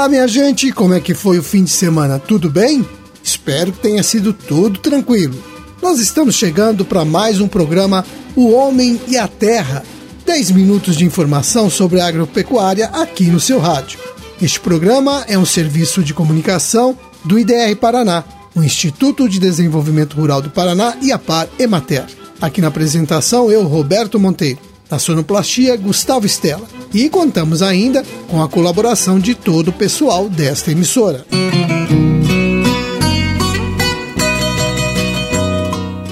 Olá, minha gente, como é que foi o fim de semana? Tudo bem? Espero que tenha sido tudo tranquilo. Nós estamos chegando para mais um programa O Homem e a Terra. 10 minutos de informação sobre agropecuária aqui no seu rádio. Este programa é um serviço de comunicação do IDR Paraná, o Instituto de Desenvolvimento Rural do Paraná e a Par Emater. Aqui na apresentação, eu, Roberto Monteiro. Na sonoplastia, Gustavo Estela. E contamos ainda com a colaboração de todo o pessoal desta emissora.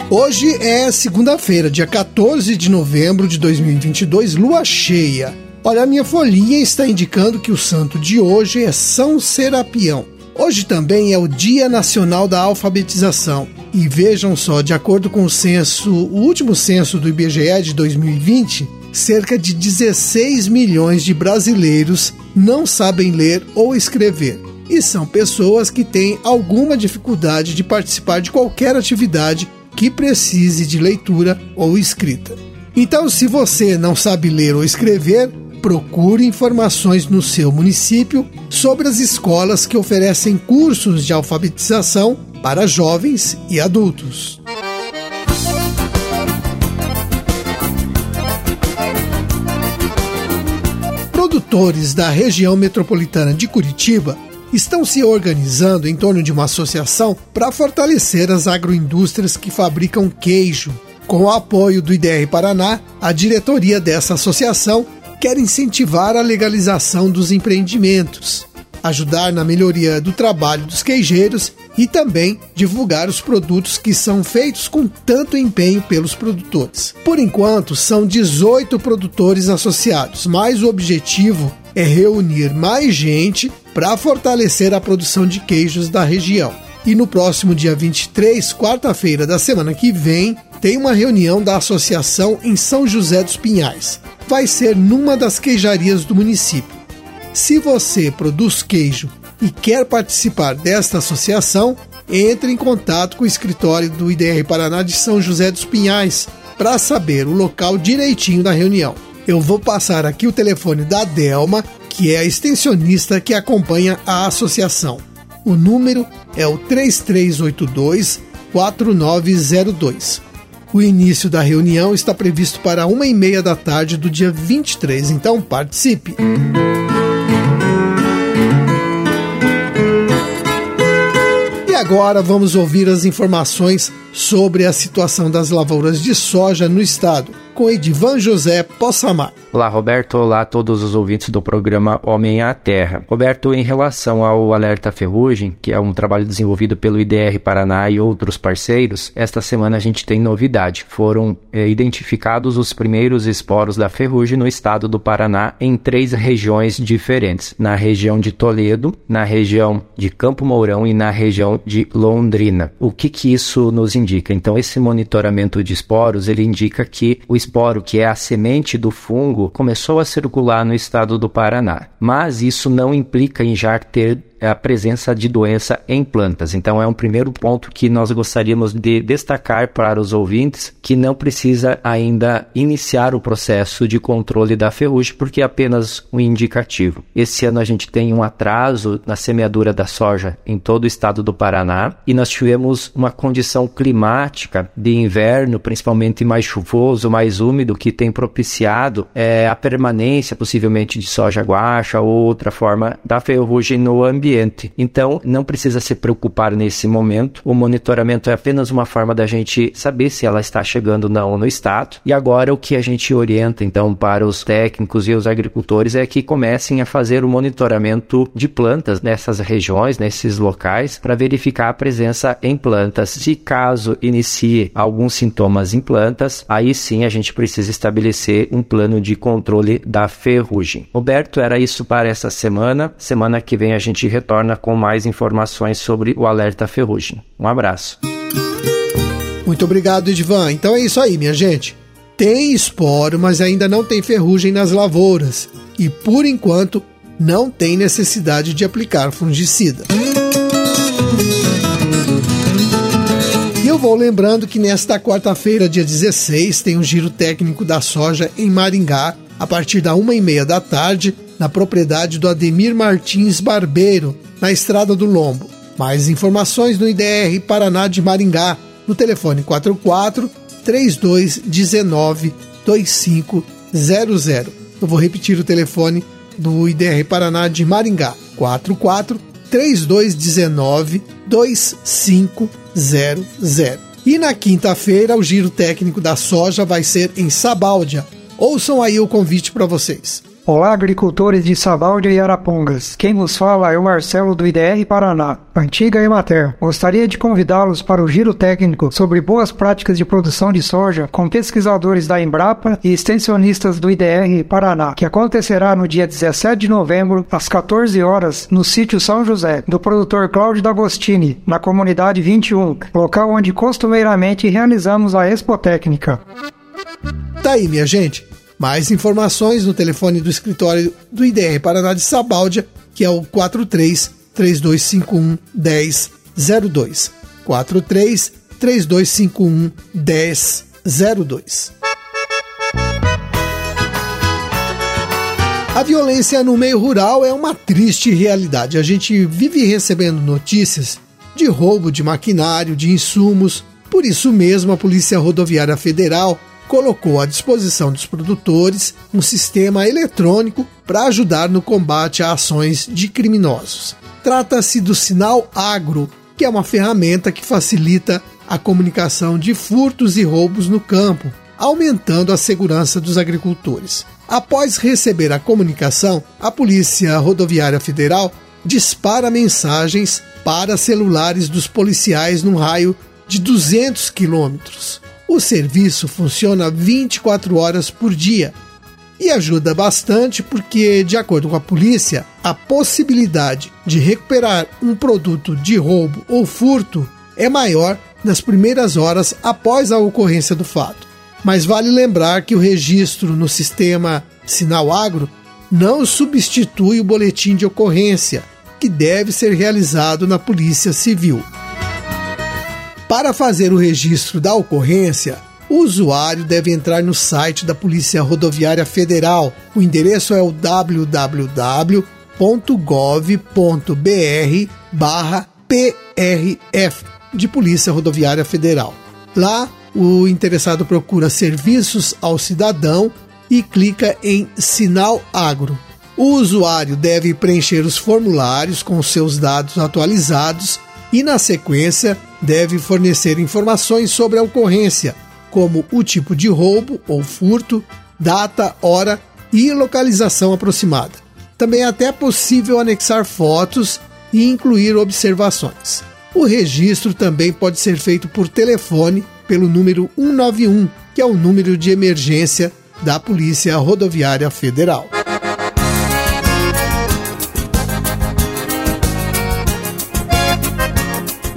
Hoje é segunda-feira, dia 14 de novembro de 2022, lua cheia. Olha, a minha folhinha está indicando que o santo de hoje é São Serapião. Hoje também é o Dia Nacional da Alfabetização. E vejam só, de acordo com o censo, o último censo do IBGE de 2020, cerca de 16 milhões de brasileiros não sabem ler ou escrever. E são pessoas que têm alguma dificuldade de participar de qualquer atividade que precise de leitura ou escrita. Então, se você não sabe ler ou escrever, procure informações no seu município sobre as escolas que oferecem cursos de alfabetização para jovens e adultos. Produtores da região metropolitana de Curitiba estão se organizando em torno de uma associação para fortalecer as agroindústrias que fabricam queijo. Com o apoio do IDR Paraná, a diretoria dessa associação quer incentivar a legalização dos empreendimentos, ajudar na melhoria do trabalho dos queijeiros e também divulgar os produtos que são feitos com tanto empenho pelos produtores. Por enquanto, são 18 produtores associados, mas o objetivo é reunir mais gente para fortalecer a produção de queijos da região. E no próximo dia 23, quarta-feira da semana que vem, tem uma reunião da associação em São José dos Pinhais. Vai ser numa das queijarias do município. Se você produz queijo e quer participar desta associação, entre em contato com o escritório do IDR Paraná de São José dos Pinhais para saber o local direitinho da reunião. Eu vou passar aqui o telefone da Delma, que é a extensionista que acompanha a associação. O número é o 3382 4902. O início da reunião está previsto para uma e meia da tarde do dia 23, então participe! E agora vamos ouvir as informações sobre a situação das lavouras de soja no estado com Edivan José Possamar. Olá, Roberto. Olá a todos os ouvintes do programa Homem à Terra. Roberto, em relação ao Alerta Ferrugem, que é um trabalho desenvolvido pelo IDR Paraná e outros parceiros, esta semana a gente tem novidade. Foram é, identificados os primeiros esporos da ferrugem no estado do Paraná em três regiões diferentes: na região de Toledo, na região de Campo Mourão e na região de Londrina. O que que isso nos indica? Então, esse monitoramento de esporos ele indica que o esporo, que é a semente do fungo, começou a circular no estado do Paraná. Mas isso não implica em já ter a presença de doença em plantas. Então, é um primeiro ponto que nós gostaríamos de destacar para os ouvintes que não precisa ainda iniciar o processo de controle da ferrugem, porque é apenas um indicativo. Esse ano a gente tem um atraso na semeadura da soja em todo o estado do Paraná e nós tivemos uma condição climática de inverno, principalmente mais chuvoso, mais úmido, que tem propiciado é, a permanência possivelmente de soja guacha ou outra forma da ferrugem no ambiente ambiente. Então, não precisa se preocupar nesse momento. O monitoramento é apenas uma forma da gente saber se ela está chegando ou não no estado. E agora o que a gente orienta então para os técnicos e os agricultores é que comecem a fazer o monitoramento de plantas nessas regiões, nesses locais, para verificar a presença em plantas. Se caso inicie alguns sintomas em plantas, aí sim a gente precisa estabelecer um plano de controle da ferrugem. Roberto, era isso para essa semana. Semana que vem a gente retorna com mais informações sobre o alerta ferrugem. Um abraço. Muito obrigado, Edvan. Então é isso aí, minha gente. Tem esporo, mas ainda não tem ferrugem nas lavouras. E por enquanto, não tem necessidade de aplicar fungicida. E eu vou lembrando que nesta quarta-feira, dia 16, tem um giro técnico da soja em Maringá, a partir da uma e meia da tarde, na propriedade do Ademir Martins Barbeiro, na Estrada do Lombo. Mais informações no IDR Paraná de Maringá, no telefone 44 3219 2500. Eu vou repetir o telefone do IDR Paraná de Maringá, 44 3219 2500. E na quinta-feira, o giro técnico da soja vai ser em Sabáudia. Ouçam aí o convite para vocês. Olá, agricultores de Sabáudia e Arapongas. Quem vos fala é o Marcelo do IDR Paraná, antiga Emater. Gostaria de convidá-los para o giro técnico sobre boas práticas de produção de soja com pesquisadores da Embrapa e extensionistas do IDR Paraná, que acontecerá no dia 17 de novembro, às 14 horas, no sítio São José, do produtor Cláudio D'Agostini, na comunidade 21, local onde costumeiramente realizamos a Expo Técnica. Tá aí, minha gente. Mais informações no telefone do escritório do IDR Paraná de Sabáudia, que é o 43 3251 1002. 43 3251 1002. A violência no meio rural é uma triste realidade. A gente vive recebendo notícias de roubo de maquinário, de insumos. Por isso mesmo, a Polícia Rodoviária Federal colocou à disposição dos produtores um sistema eletrônico para ajudar no combate a ações de criminosos. Trata-se do sinal agro, que é uma ferramenta que facilita a comunicação de furtos e roubos no campo, aumentando a segurança dos agricultores. Após receber a comunicação, a Polícia Rodoviária Federal dispara mensagens para celulares dos policiais num raio de 200 quilômetros. O serviço funciona 24 horas por dia e ajuda bastante porque, de acordo com a polícia, a possibilidade de recuperar um produto de roubo ou furto é maior nas primeiras horas após a ocorrência do fato. Mas vale lembrar que o registro no sistema Sinal Agro não substitui o boletim de ocorrência, que deve ser realizado na Polícia Civil. Para fazer o registro da ocorrência, o usuário deve entrar no site da Polícia Rodoviária Federal. O endereço é o www.gov.br/prf de Polícia Rodoviária Federal. Lá, o interessado procura serviços ao cidadão e clica em Sinal Agro. O usuário deve preencher os formulários com seus dados atualizados e, na sequência, deve fornecer informações sobre a ocorrência, como o tipo de roubo ou furto, data, hora e localização aproximada. Também é até possível anexar fotos e incluir observações. O registro também pode ser feito por telefone pelo número 191, que é o número de emergência da Polícia Rodoviária Federal.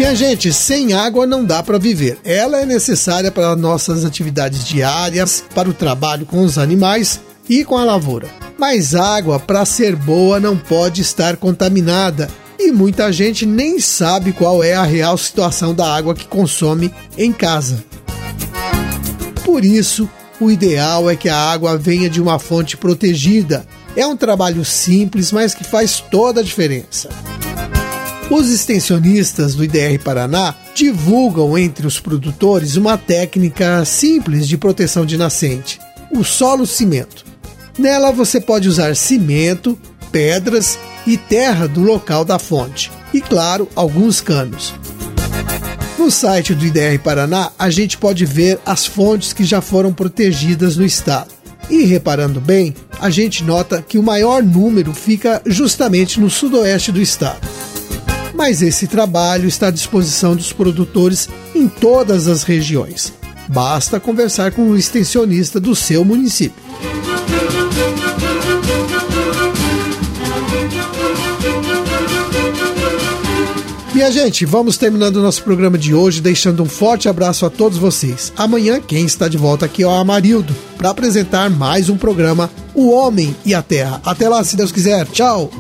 Minha gente, sem água não dá para viver. Ela é necessária para nossas atividades diárias, para o trabalho com os animais e com a lavoura. Mas água, para ser boa, não pode estar contaminada. E muita gente nem sabe qual é a real situação da água que consome em casa. Por isso, o ideal é que a água venha de uma fonte protegida. É um trabalho simples, mas que faz toda a diferença. Os extensionistas do IDR Paraná divulgam entre os produtores uma técnica simples de proteção de nascente, o solo cimento. Nela você pode usar cimento, pedras e terra do local da fonte, e claro, alguns canos. No site do IDR Paraná, a gente pode ver as fontes que já foram protegidas no estado. E reparando bem, a gente nota que o maior número fica justamente no sudoeste do estado mas esse trabalho está à disposição dos produtores em todas as regiões. Basta conversar com o extensionista do seu município. Minha gente, vamos terminando o nosso programa de hoje, deixando um forte abraço a todos vocês. Amanhã, quem está de volta aqui é o Amarildo, para apresentar mais um programa O Homem e a Terra. Até lá, se Deus quiser. Tchau!